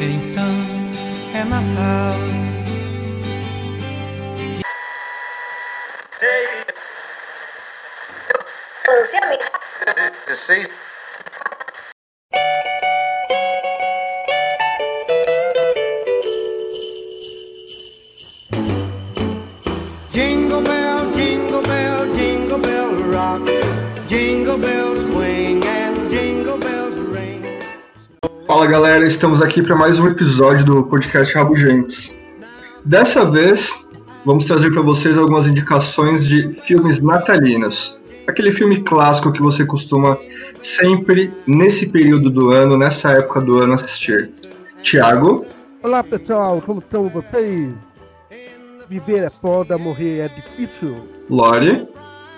Então é Natal. Jingle galera, estamos aqui para mais um episódio do podcast Rabugentes. Dessa vez, vamos trazer para vocês algumas indicações de filmes natalinos. Aquele filme clássico que você costuma sempre, nesse período do ano, nessa época do ano, assistir. Tiago, Olá pessoal, como estão vocês? Viver é foda, morrer é difícil. Lore,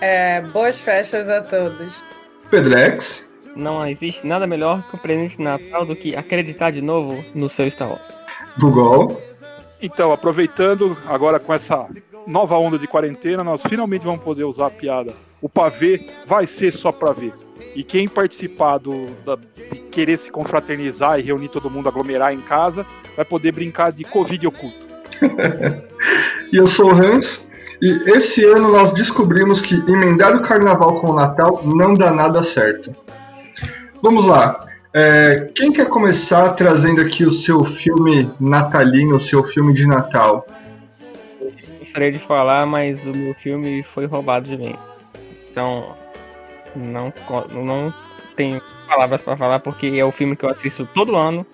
É, boas festas a todos. Pedrex, Não existe nada melhor que um presente de Natal do que acreditar de novo no seu Star Wars. Google, Então, aproveitando agora com essa nova onda de quarentena, nós finalmente vamos poder usar a piada. O pavê vai ser só pra ver. E quem participar do, da- de querer se confraternizar e reunir todo mundo, aglomerar em casa, vai poder brincar de Covid oculto. e eu sou o Hans. E esse ano nós descobrimos que emendar o carnaval com o Natal não dá nada certo. Vamos lá. É, quem quer começar trazendo aqui o seu filme natalino, o seu filme de Natal? Gostaria de falar, mas o meu filme foi roubado de mim. Então, não, não tenho palavras pra falar porque é o filme que eu assisto todo ano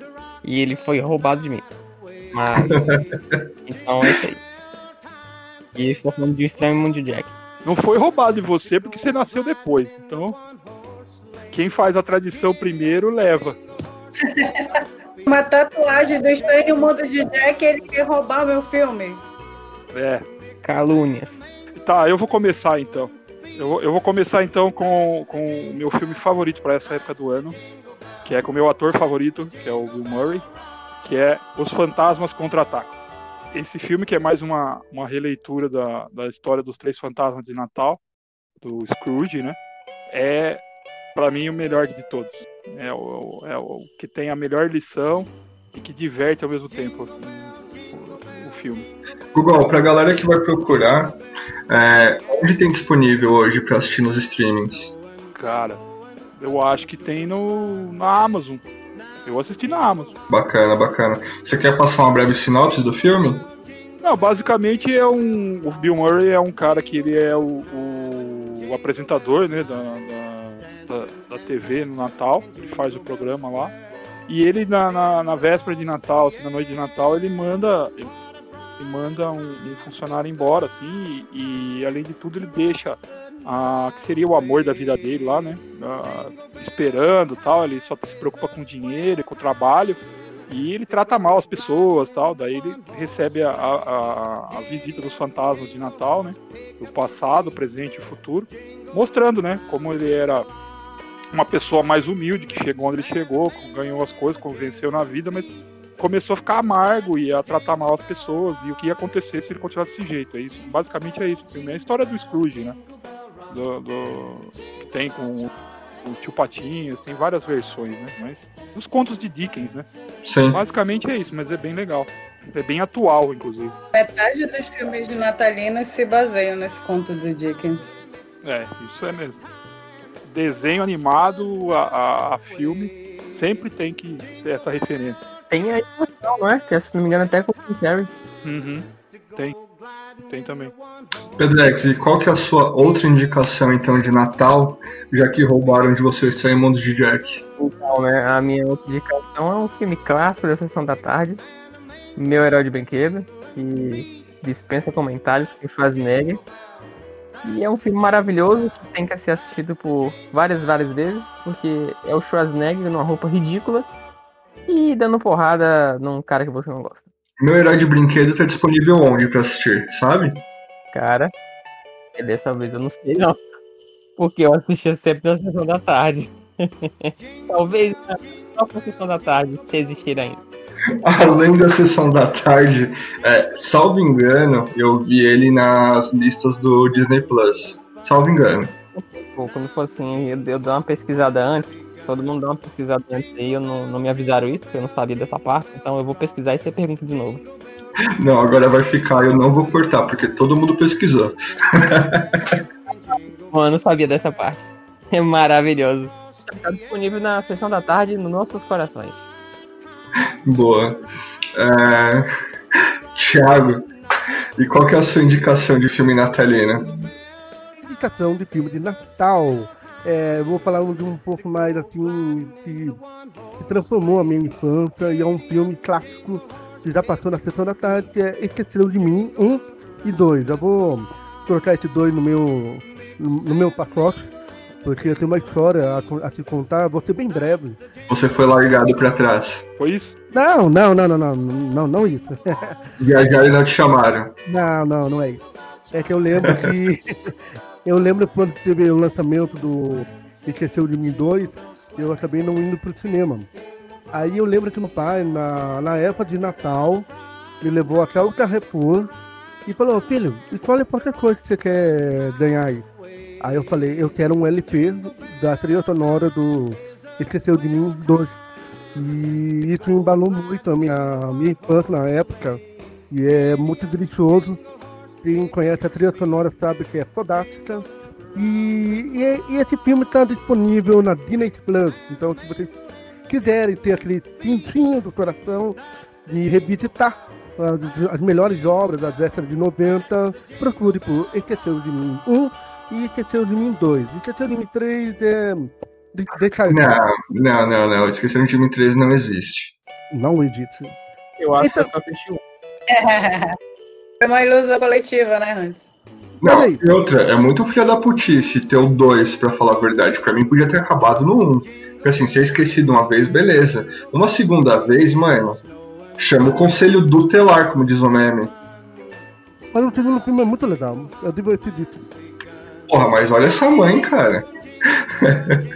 e ele foi roubado de mim. Mas, então é isso aí. E estou falando de um estranho mundo de Jack. Não foi roubado de você porque você nasceu depois. Então, quem faz a tradição primeiro leva. Uma tatuagem do Estranho Mundo de Jack, ele quer roubar meu filme. É. Calúnias. Tá, eu vou começar então. Eu, vou- eu vou começar então com, com o meu filme favorito para essa época do ano, que é com o meu ator favorito, que é o Bill Murray, que é Os Fantasmas Contra-Atacam. Esse filme que é mais uma, uma releitura da, da história dos Três Fantasmas de Natal, do Scrooge, né? É, para mim, o melhor de todos. É o, é o que tem a melhor lição e que diverte ao mesmo tempo, assim, o, o filme. Google, pra galera que vai procurar, é, onde tem disponível hoje pra assistir nos streamings? Cara, eu acho que tem no na Amazon. Eu assisti na Amazon. Bacana, bacana. Você quer passar uma breve sinopse do filme? Não, basicamente é um. O Bill Murray é um cara que ele é o, o- o apresentador, né, da, da, da, da TV no Natal. Ele faz o programa lá. E ele na, na, na véspera de Natal, assim, na noite de Natal, ele manda. Ele, ele manda um, um funcionário embora, assim, e, e, além de tudo ele deixa a, que seria o amor da vida dele lá, né? ah, esperando tal, ele só se preocupa com dinheiro com o trabalho. E ele trata mal as pessoas tal. Daí ele recebe a, a, a- a visita dos fantasmas de Natal, né? Do passado, presente e futuro. Mostrando, né? Como ele era uma pessoa mais humilde, que chegou onde ele chegou, ganhou as coisas, convenceu na vida, mas começou a ficar amargo e a tratar mal as pessoas. E o que ia acontecer se ele continuasse desse jeito. É isso. Basicamente é isso. O filme é a história do Scrooge, né? Do, do- que tem com o, o tio Patinhas, tem várias versões, né? Mas os contos de Dickens, né? Sim. Basicamente é isso, mas é bem legal. É bem atual, inclusive. Metade dos filmes de natalinos se baseiam nesse conto do Dickens. É, isso é mesmo. Desenho animado a, a- a filme sempre tem que ter essa referência. Tem a emoção, não é? Que se não me engano até com o Carrey. Uhum. Tem. Tem também. Pedrex, e qual que é a sua outra indicação então de Natal, já que roubaram de você Estranho Mundo de Jack? Então, né, a minha outra indicação é um filme clássico da Sessão da Tarde, Meu Herói de Brinquedo, que dispensa comentários, com Schwarzenegger. E é um filme maravilhoso que tem que ser assistido por várias, várias vezes, porque é o Schwarzenegger numa roupa ridícula e dando porrada num cara que você não gosta. Meu Herói de Brinquedo tá disponível onde pra assistir, sabe? Cara, e dessa vez eu não sei não, porque eu assistia sempre na Sessão da Tarde. Talvez na própria Sessão da Tarde, se existir ainda. Além da sessão da tarde, é, salvo engano, eu vi ele nas listas do Disney Plus. Salvo engano. Pô, quando for assim, eu, eu dou uma pesquisada antes, Todo mundo dá uma pesquisada antes aí, eu não, não me avisaram isso, porque eu não sabia dessa parte, então eu vou pesquisar e você pergunta de novo. Não, agora vai ficar, eu não vou cortar, porque todo mundo pesquisou. Eu não sabia dessa parte. É maravilhoso. Tá disponível na sessão da tarde nos nossos corações. Boa. É... Thiago, e qual que é a sua indicação de filme natalina? indicação de filme de Natal. É, vou falar de um pouco mais assim que, que transformou a minha infância e é um filme clássico que já passou na sessão da tarde, que é Esqueceram de Mim 1 e 2. Eu vou colocar esse 2 no meu, no meu pacote, porque eu tenho uma história a, a te contar, vou ser bem breve. Você foi largado pra trás. Foi isso? Não, não, não, não, não, não, não isso. Viajaram e não te chamaram. Não, não, não é isso. É que eu lembro que. eu lembro quando teve o lançamento do Esqueceu de Mim 2, eu acabei não indo pro cinema. Aí eu lembro que meu pai, na, na época de Natal, me levou até o Carrefour e falou, filho, escolhe qualquer coisa que você quer ganhar aí. Aí eu falei, eu quero um LP da trilha sonora do Esqueceu de Mim 2. E isso me embalou muito a minha, a minha infância na época. E é muito delicioso. Quem conhece a trilha sonora sabe que é fodástica. E, e, e esse filme está disponível na Disney Plus. Então, se vocês quiserem ter aquele tintinho do coração de revisitar as, as melhores obras da década de 90, procure por Esqueceu de Mim 1 e Esqueceu de Mim 2. Esqueceu de Mim 3 é. de- Deixa eu. Não, não, não, não. Esqueceram de mim 13 não existe. Não existe. Eu acho Então- que eu só assisti um. Foi uma ilusão coletiva, né, Hans? Não, e outra, é muito filha da putice ter o 2, pra falar a verdade. Pra mim podia ter acabado no 1. Um. Porque assim, ser esquecido uma vez, beleza. Uma segunda vez, mano, chama o conselho tutelar, como diz o meme. Mas o segundo filme é muito legal. Eu devo ter dito. Porra, mas olha essa mãe, cara.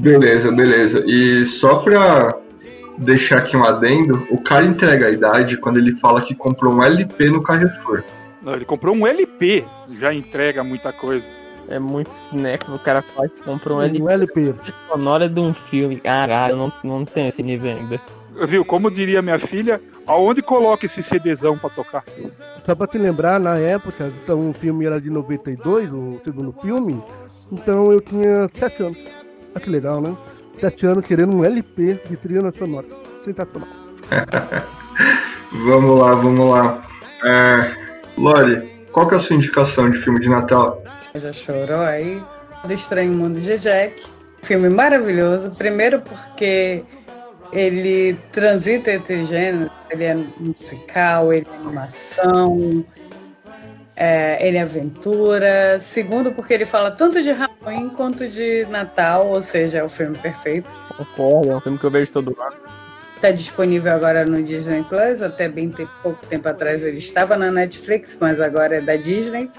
beleza, beleza. E só pra deixar aqui um adendo, o cara entrega a idade quando ele fala que comprou um LP no Carrefour. Não, ele comprou um LP, já entrega muita coisa. É muito cinéfilo, o cara faz, comprou um LP Um LP. sonora de um filme. Caralho, não, não tenho esse nível ainda. Viu? Como diria minha filha, aonde coloca esse CDzão pra tocar? Só pra te lembrar, na época, então o filme era de 92, o segundo filme, então eu tinha 7 anos. Olha que legal, né? 7 anos querendo um LP de trilha sonora. Sensacional. Vamos lá, vamos lá. É, Lori, qual que é a sua indicação de filme de Natal? Já chorou aí? Do Estranho Mundo de Jack. Filme maravilhoso. Primeiro porque ele transita entre gêneros. Ele é musical, ele é animação, é, ele é aventura. Segundo porque ele fala tanto de Halloween quanto de Natal, ou seja, é o filme perfeito. Concordo, é um filme que eu vejo todo ano. Está disponível agora no Disney Plus. Até bem pouco tempo atrás ele estava na Netflix, mas agora é da Disney.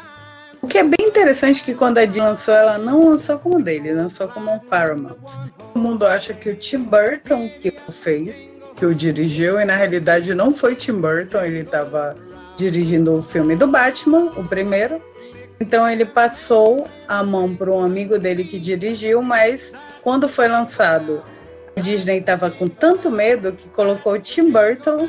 O que é bem interessante que quando a Disney lançou, ela não lançou como dele, lançou como um Paramount. Todo mundo acha que o Tim Burton que o fez, que o dirigiu, e na realidade não foi Tim Burton, ele estava dirigindo o filme do Batman, o primeiro. Então ele passou a mão para um amigo dele que dirigiu, mas quando foi lançado a Disney estava com tanto medo que colocou Tim Burton,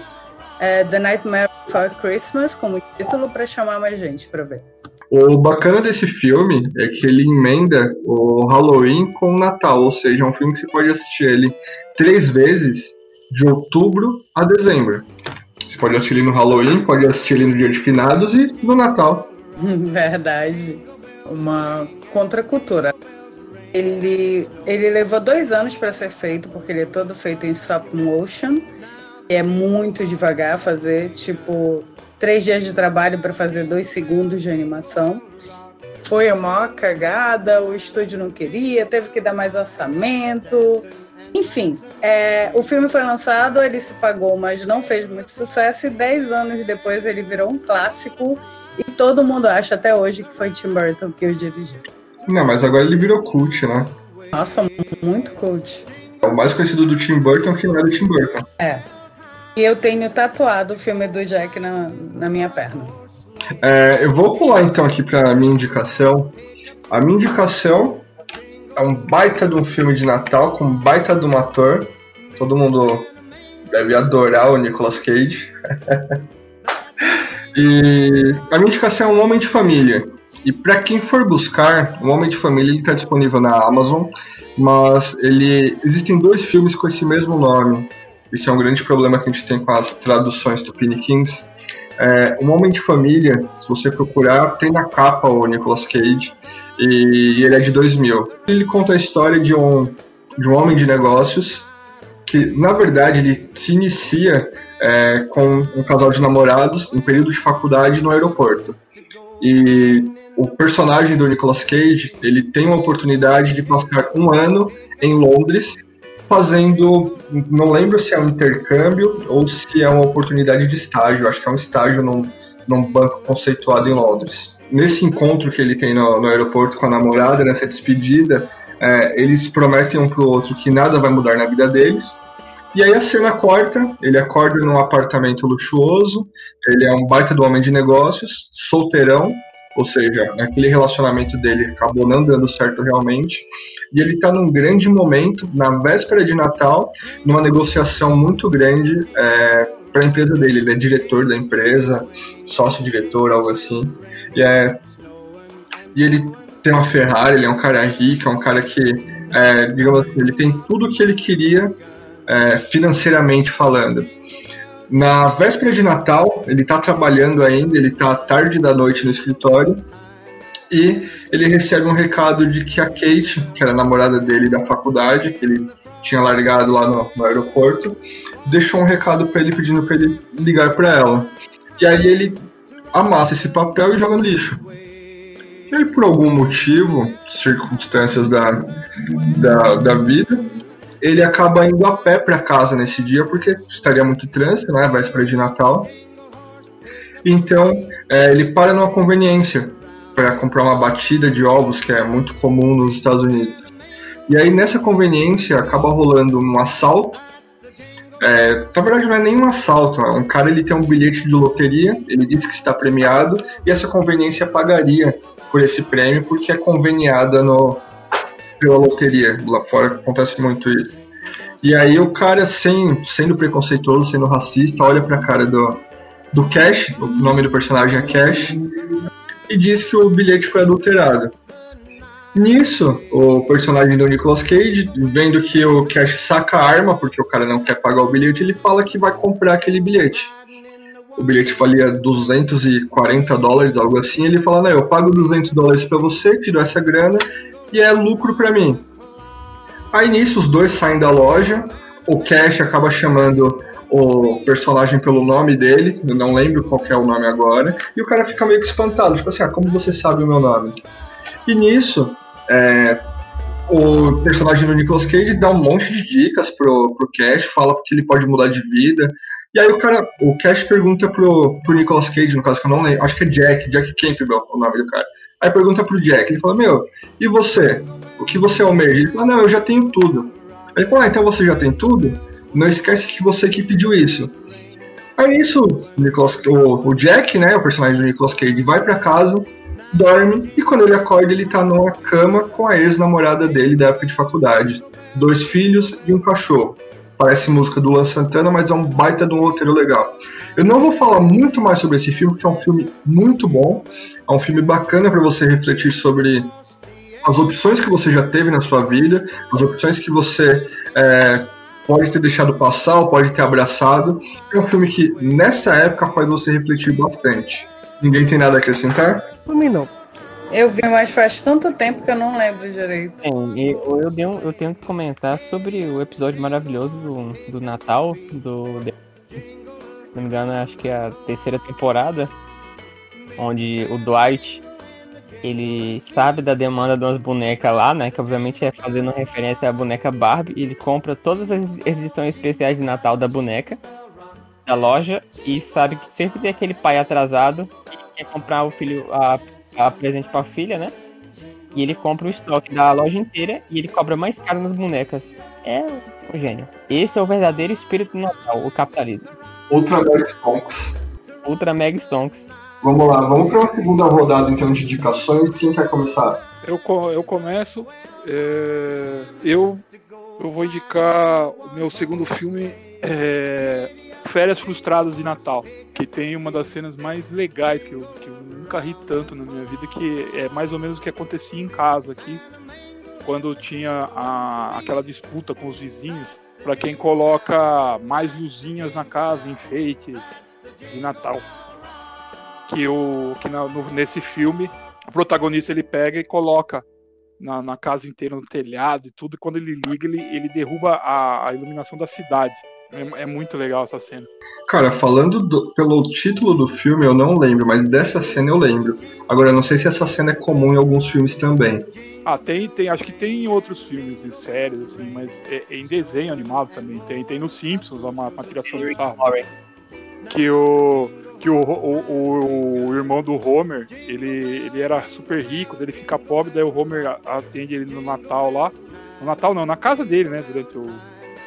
é, The Nightmare Before Christmas, como título para chamar mais gente para ver. O bacana desse filme é que ele emenda o Halloween com o Natal, ou seja, é um filme que você pode assistir ele três vezes, de outubro a dezembro. Você pode assistir ele no Halloween, pode assistir ele no dia de finados e no Natal. Verdade. Uma contracultura. Ele, ele levou dois anos para ser feito, porque ele é todo feito em stop motion. É muito devagar fazer, tipo, três dias de trabalho para fazer dois segundos de animação. Foi a maior cagada, o estúdio não queria, teve que dar mais orçamento. Enfim, é, o filme foi lançado, ele se pagou, mas não fez muito sucesso. E dez anos depois ele virou um clássico. E todo mundo acha até hoje que foi Tim Burton que o dirigiu. Não, mas agora ele virou cult, né? Nossa, muito cult. É o mais conhecido do Tim Burton que não é do Tim Burton. É. E eu tenho tatuado o filme do Jack na, na minha perna. É, eu vou pular então aqui para minha indicação. A minha indicação é um baita de um filme de Natal com um baita de um ator. Todo mundo deve adorar o Nicolas Cage. e a minha indicação é Um Homem de Família. E para quem for buscar, Um Homem de Família está disponível na Amazon, mas ele existem dois filmes com esse mesmo nome. Esse é um grande problema que a gente tem com as traduções do Kings. É, um Homem de Família, se você procurar, tem na capa o Nicolas Cage e ele é de 2000. Ele conta a história de um, de um homem de negócios que, na verdade, ele se inicia é, com um casal de namorados em período de faculdade no aeroporto. E o personagem do Nicolas Cage, ele tem uma oportunidade de passar um ano em Londres fazendo, não lembro se é um intercâmbio ou se é uma oportunidade de estágio, acho que é um estágio num, num banco conceituado em Londres. Nesse encontro que ele tem no, no aeroporto com a namorada, nessa despedida, é, eles prometem um pro outro que nada vai mudar na vida deles. E aí a cena corta, ele acorda num apartamento luxuoso, ele é um baita do homem de negócios, solteirão, ou seja, aquele relacionamento dele acabou não dando certo realmente. E ele está num grande momento, na véspera de Natal, numa negociação muito grande é, para a empresa dele. Ele é diretor da empresa, sócio-diretor, algo assim. E, é, e ele tem uma Ferrari, ele é um cara rico, é um cara que, é, digamos assim, ele tem tudo o que ele queria é, financeiramente falando. Na véspera de Natal, ele está trabalhando ainda, ele está tarde da noite no escritório e ele recebe um recado de que a Kate, que era a namorada dele da faculdade, que ele tinha largado lá no, no aeroporto, deixou um recado para ele pedindo para ele ligar para ela. E aí ele amassa esse papel e joga no lixo. E aí, por algum motivo, circunstâncias da, da, da vida, ele acaba indo a pé para casa nesse dia porque estaria muito trânsito, né? Véspera de Natal. Então é, ele para numa conveniência para comprar uma batida de ovos que é muito comum nos Estados Unidos. E aí nessa conveniência acaba rolando um assalto. É, na verdade não é nem um assalto, um cara ele tem um bilhete de loteria, ele diz que está premiado e essa conveniência pagaria por esse prêmio porque é conveniada no, pela loteria. Lá fora acontece muito isso. E aí o cara, sem, sendo preconceituoso, sendo racista, olha pra cara do, do Cash, o nome do personagem é Cash, e diz que o bilhete foi adulterado. Nisso, o personagem do Nicolas Cage, vendo que o Cash saca a arma, porque o cara não quer pagar o bilhete, ele fala que vai comprar aquele bilhete. O bilhete valia 240 dólares, algo assim. Ele fala: Não, eu pago 200 dólares para você, te dou essa grana e é lucro para mim. Aí nisso os dois saem da loja, o Cash acaba chamando o personagem pelo nome dele, eu não lembro qual é o nome agora, e o cara fica meio que espantado, tipo assim, ah, como você sabe o meu nome? E nisso, é, o personagem do Nicolas Cage dá um monte de dicas pro, pro Cash, fala que ele pode mudar de vida, e aí o cara, o Cash pergunta pro, pro Nicolas Cage, no caso que eu não lembro, acho que é Jack, Jack Campbell o nome do cara. Aí pergunta pro Jack, ele fala, meu, e você? O que você almeja? Ele fala, não, eu já tenho tudo. Aí ele fala, ah, então você já tem tudo? Não esquece que você que pediu isso. Aí nisso, Nicolas, o, o Jack, né, o personagem do Nicolas Cage, vai para casa, dorme, e quando ele acorda, ele tá numa cama com a ex-namorada dele da época de faculdade. Dois filhos e um cachorro parece música do Luan Santana, mas é um baita de um roteiro legal. Eu não vou falar muito mais sobre esse filme, porque é um filme muito bom, é um filme bacana para você refletir sobre as opções que você já teve na sua vida, as opções que você é, pode ter deixado passar ou pode ter abraçado. É um filme que, nessa época, faz você refletir bastante. Ninguém tem nada a acrescentar? Por mim, não. Eu vi, mas faz tanto tempo que eu não lembro direito. Sim, e eu, eu, tenho, eu tenho que comentar sobre o episódio maravilhoso do, do Natal, do. Se não me engano, acho que é a terceira temporada, onde o Dwight ele sabe da demanda de umas bonecas lá, né? Que obviamente é fazendo referência à boneca Barbie. Ele compra todas as edições especiais de Natal da boneca da loja e sabe que sempre tem aquele pai atrasado que quer comprar o filho, a a presente pra filha, né? E ele compra o estoque da loja inteira e ele cobra mais caro nas bonecas. É um gênio. Esse é o verdadeiro espírito do Natal, o capitalismo. Ultra Mega Stonks. Ultra Mega Stonks. Vamos lá, vamos para uma segunda rodada então de indicações. Quem quer começar? Eu, eu começo. é, eu, eu vou indicar o meu segundo filme, é, Férias Frustradas de Natal, que tem uma das cenas mais legais que eu, que eu nunca ri tanto na minha vida, que é mais ou menos o que acontecia em casa aqui, quando tinha a, aquela disputa com os vizinhos para quem coloca mais luzinhas na casa, enfeite de Natal. Que, o, que na, no, nesse filme o protagonista ele pega e coloca na, na, casa inteira, no telhado e tudo, e quando ele liga, ele, ele derruba a, a iluminação da cidade. É, é, muito legal essa cena. Cara, falando do, pelo título do filme, eu não lembro, mas dessa cena eu lembro. Agora, eu não sei se essa cena é comum em alguns filmes também. Ah, tem, tem, acho que tem em outros filmes e séries, assim, mas é, é em desenho animado também. Tem, tem no Simpsons uma, uma tiração de sarro. Que o que o, o, o, irmão do Homer, ele, ele era super rico, ele fica pobre, daí o Homer atende ele no Natal lá. No Natal não, na casa dele, né? Durante o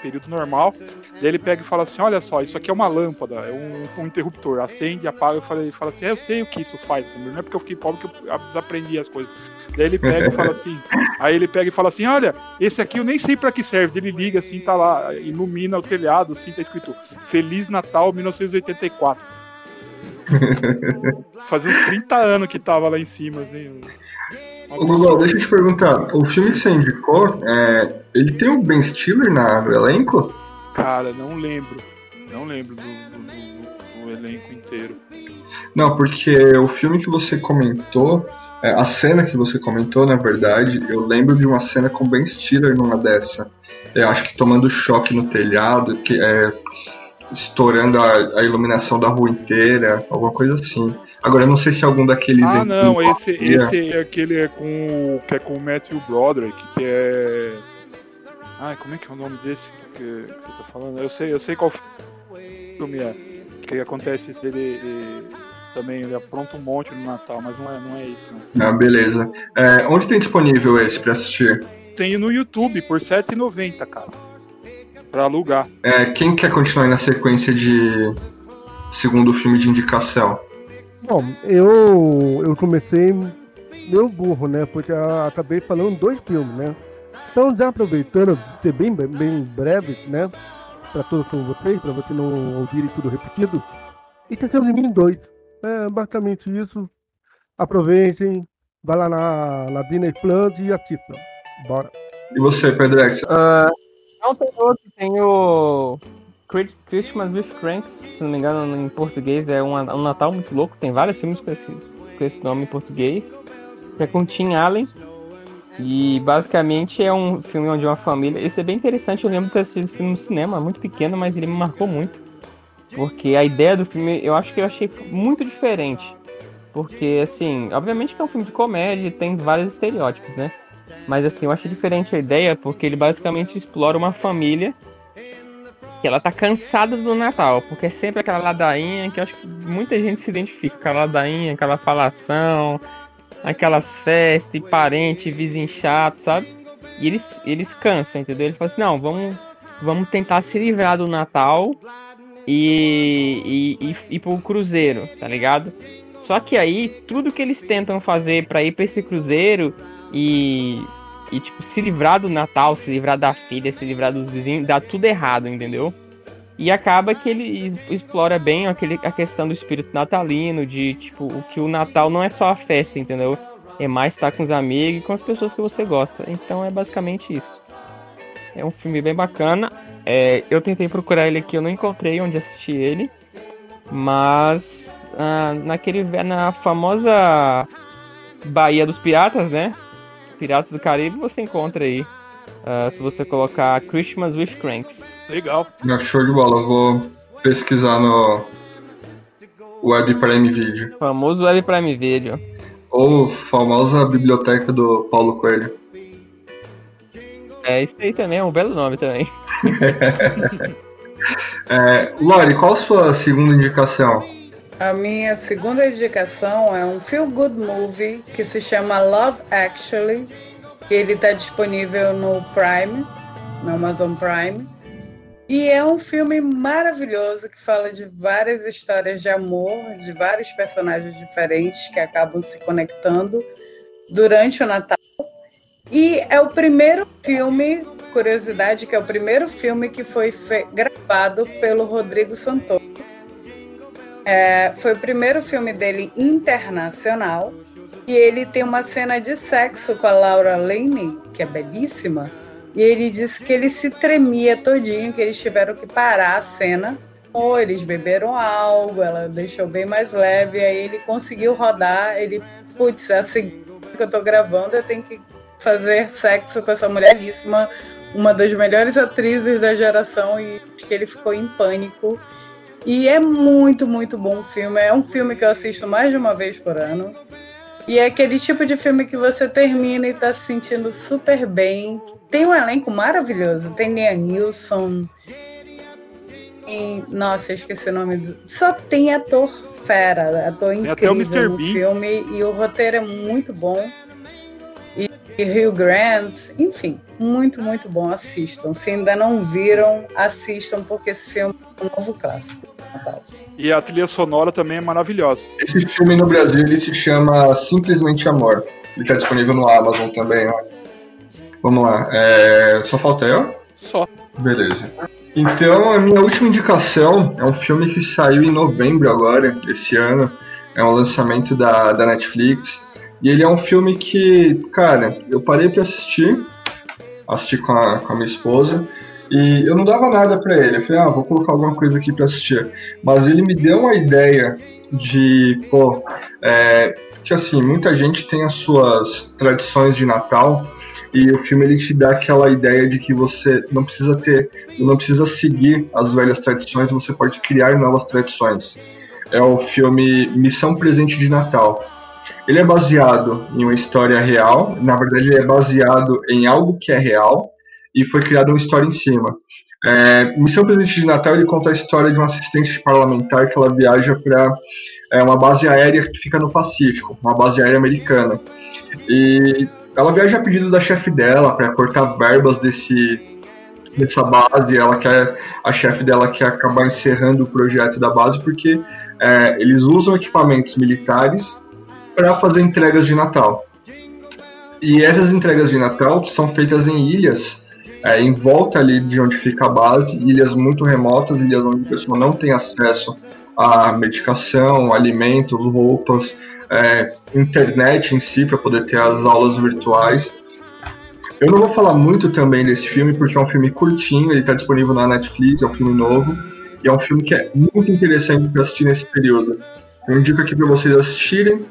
período normal. Daí ele pega e fala assim: Olha só, isso aqui é uma lâmpada, é um, um interruptor. Acende, apaga e fala, fala assim: é, Eu sei o que isso faz, não é porque eu fiquei pobre que eu desaprendi as coisas. Daí ele pega e fala assim: Aí ele pega e fala assim: Olha, esse aqui eu nem sei para que serve. Ele liga assim, tá lá, ilumina o telhado, assim, tá escrito Feliz Natal 1984. Fazia uns 30 anos que tava lá em cima, assim. Ô, Google, deixa eu te perguntar, o filme que você indicou, é, ele tem o Ben Stiller na, no elenco? Cara, não lembro. Não lembro do, do, do, do elenco inteiro. Não, porque o filme que você comentou, é, a cena que você comentou, na verdade, eu lembro de uma cena com Ben Stiller numa dessa. Eu acho que tomando choque no telhado, que é estourando a, a, iluminação da rua inteira, alguma coisa assim. Agora eu não sei se algum daqueles. Ah, não, esse, esse é aquele é com que é com o Matthew Broderick, que é. Ai, como é que é o nome desse que, que você tá falando? Eu sei, eu sei qual filme é. Que acontece se ele, ele também ele apronta um monte no Natal, mas não é, não é isso. Não. Ah, beleza. É, onde tem disponível esse pra assistir? Tem no YouTube por R$7,90, cara para alugar. É, quem quer continuar na sequência de segundo filme de indicação? Bom, eu eu comecei meio burro, né? Porque acabei falando dois filmes, né? Então, já aproveitando, ser bem, bem breve, né? Para todos vocês, para você não ouvirem tudo repetido. E Terceiro de Mim 2. É basicamente isso. Aproveitem, vá lá na, na Disney Plus e assistam. Bora. E você, Pedrex? Uh, tem outro. Tem o Christmas with Cranks, se não me engano, em português é um, um Natal muito louco. Tem vários filmes com esse, com esse nome em português. É com Tim Allen. E basicamente é um filme onde uma família. Esse é bem interessante, eu lembro de ter assistido esse filme no cinema, muito pequeno, mas ele me marcou muito. Porque a ideia do filme eu acho que eu achei muito diferente. Porque, assim, obviamente que é um filme de comédia, tem vários estereótipos, né? Mas assim, eu acho diferente a ideia porque ele basicamente explora uma família que ela tá cansada do Natal, porque é sempre aquela ladainha que eu acho que muita gente se identifica, aquela ladainha, aquela falação, aquelas festas, e parente, vizinho chato, sabe? E eles, eles cansam, entendeu? Ele fala assim, não, vamos, vamos tentar se livrar do Natal e, e, e pro cruzeiro, tá ligado? Só que aí, tudo que eles tentam fazer para ir para esse cruzeiro e, e, tipo, se livrar do Natal, se livrar da filha, se livrar dos vizinhos, dá tudo errado, entendeu? E acaba que ele explora bem aquele, a questão do espírito natalino, de, tipo, o que o Natal não é só a festa, entendeu? É mais estar com os amigos e com as pessoas que você gosta. Então é basicamente isso. É um filme bem bacana. É, eu tentei procurar ele aqui, eu não encontrei onde assistir ele. Mas ah, naquele na famosa Baía dos Piratas, né? Piratas do Caribe, você encontra aí. Uh, se você colocar Christmas with Cranks. Legal. Show de bola, eu vou pesquisar no Web Prime Video. Famoso Web Prime Video. Ou famosa biblioteca do Paulo Coelho. É, isso aí também é um belo nome também. é, Lori, qual a sua segunda indicação? A minha segunda indicação é um feel good movie que se chama Love Actually. Ele está disponível no Prime, no Amazon Prime. E é um filme maravilhoso que fala de várias histórias de amor, de vários personagens diferentes que acabam se conectando durante o Natal. E é o primeiro filme, curiosidade, que é o primeiro filme que foi gravado pelo Rodrigo Santoro. É, foi o primeiro filme dele internacional. E ele tem uma cena de sexo com a Laura Linney, que é belíssima. E ele disse que ele se tremia todinho, que eles tiveram que parar a cena. Ou eles beberam algo, ela deixou bem mais leve, aí ele conseguiu rodar. Ele, putz, é assim que eu tô gravando, eu tenho que fazer sexo com essa mulheríssima, uma das melhores atrizes da geração, e que ele ficou em pânico. E é muito, muito bom o filme. É um filme que eu assisto mais de uma vez por ano. E é aquele tipo de filme que você termina e tá se sentindo super bem. Tem um elenco maravilhoso. Tem Liam Neeson. Tem... Nossa, eu esqueci o nome. Do... Só tem ator fera, ator Tem até o incrível no filme. E o roteiro é muito bom. E, e Hugh Grant. Enfim, muito, muito bom. Assistam. Se ainda não viram, assistam, porque esse filme é um novo clássico. E a trilha sonora também é maravilhosa. Esse filme no Brasil ele se chama Simplesmente Amor. Ele está disponível no Amazon também, ó. Vamos lá. É... Só falta eu? Só. Beleza. Então, a minha última indicação é um filme que saiu em novembro agora, esse ano. É um lançamento da, da Netflix. E ele é um filme que, cara, eu parei pra assistir. Assisti com a, com a minha esposa. E eu não dava nada pra ele. Eu falei, ah, vou colocar alguma coisa aqui pra assistir. Mas ele me deu uma ideia de, pô, é, que assim, muita gente tem as suas tradições de Natal. E o filme ele te dá aquela ideia de que você não precisa ter, não precisa seguir as velhas tradições, você pode criar novas tradições. É o filme Missão Presente de Natal. Ele é baseado em uma história real, na verdade ele é baseado em algo que é real e foi criada uma história em cima. É, Missão Presente de Natal ele conta a história de uma assistente parlamentar que ela viaja para é, uma base aérea que fica no Pacífico, uma base aérea americana. E ela viaja a pedido da chefe dela para cortar verbas desse dessa base. Ela quer a chefe dela quer acabar encerrando o projeto da base porque é, eles usam equipamentos militares para fazer entregas de Natal. E essas entregas de Natal são feitas em ilhas é, em volta ali de onde fica a base, ilhas muito remotas, ilhas onde o pessoal não tem acesso a medicação, alimentos, roupas, é, internet em si para poder ter as aulas virtuais. Eu não vou falar muito também desse filme porque é um filme curtinho, ele está disponível na Netflix, é um filme novo e é um filme que é muito interessante para assistir nesse período. Eu indico aqui para vocês assistirem,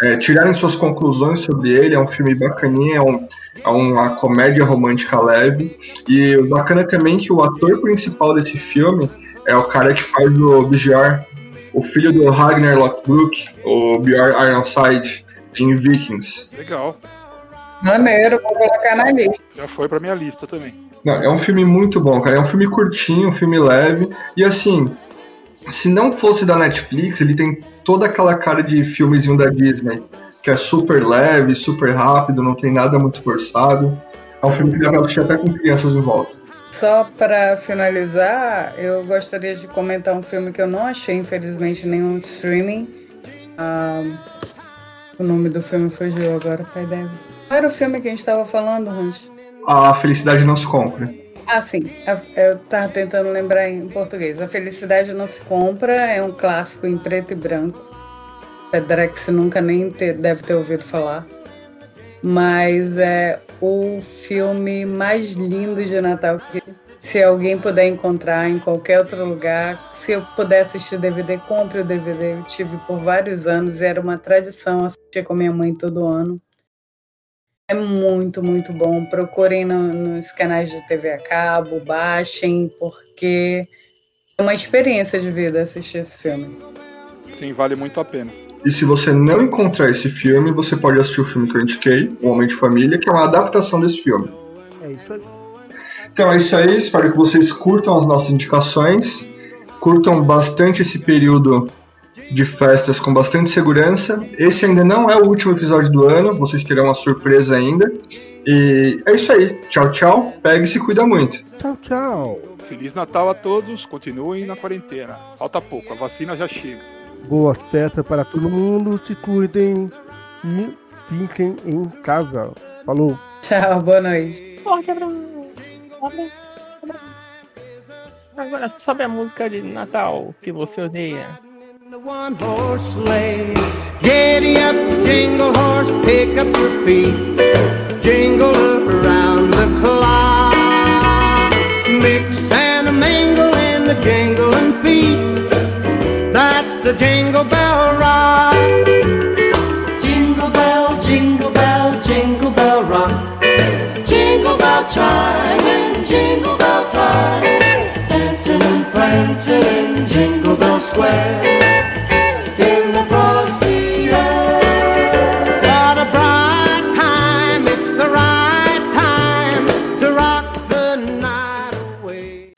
é, tirarem suas conclusões sobre ele. É um filme bacaninha, é, um, é uma comédia romântica leve e o bacana também é que o ator principal desse filme é o cara que faz o Bjorn, o filho do Ragnar Lothbrok, o Bjorn Ironside em Vikings. Legal. Maneiro, vou colocar na lista. Já foi pra minha lista também. Não, é um filme muito bom, cara. É um filme curtinho, um filme leve. E assim, se não fosse da Netflix, ele tem toda aquela cara de filmezinho da Disney, que é super leve, super rápido, não tem nada muito forçado. É um filme que dá pra assistir até com crianças em volta. Só para finalizar, eu gostaria de comentar um filme que eu não achei, infelizmente, nenhum streaming. Ah, o nome do filme fugiu agora, pai deve. Qual era o filme que a gente estava falando, Rancho? A felicidade não se compra. Ah, sim. A- Eu tava tentando lembrar em português. A Felicidade Não Se Compra é um clássico em preto e branco. Pedrex nunca nem te- deve ter ouvido falar. Mas é o filme mais lindo de Natal que se alguém puder encontrar em qualquer outro lugar, se eu puder assistir o DVD, compre o DVD. Eu tive por vários anos e era uma tradição assistir com minha mãe todo ano. É muito, muito bom. Procurem no- nos canais de TV a cabo, baixem, porque é uma experiência de vida assistir esse filme. Sim, vale muito a pena. E se você não encontrar esse filme, você pode assistir o filme que eu indiquei, O Homem de Família, que é uma adaptação desse filme. É isso aí. Então é isso aí, espero que vocês curtam as nossas indicações, curtam bastante esse período de festas com bastante segurança. Esse ainda não é o último episódio do ano, vocês terão uma surpresa ainda. E é isso aí, tchau, tchau, pega e se cuida muito. Tchau, tchau. Feliz Natal a todos, continuem na quarentena. Falta pouco, a vacina já chega. Boa festa para todo mundo. Se cuidem e fiquem em casa. Falou. Tchau, boa noite. Forte abraço. Agora sobe a música de Natal que você odeia. The one horse sleigh. Giddy up, jingle horse, pick up your feet. Jingle around the clock. Mix and a mingle in the jingling feet. the jingle bell rock. Jingle bell, jingle bell, jingle bell rock. Jingle bell chime and jingle bell time. Dancing and prancing in Jingle Bell Square.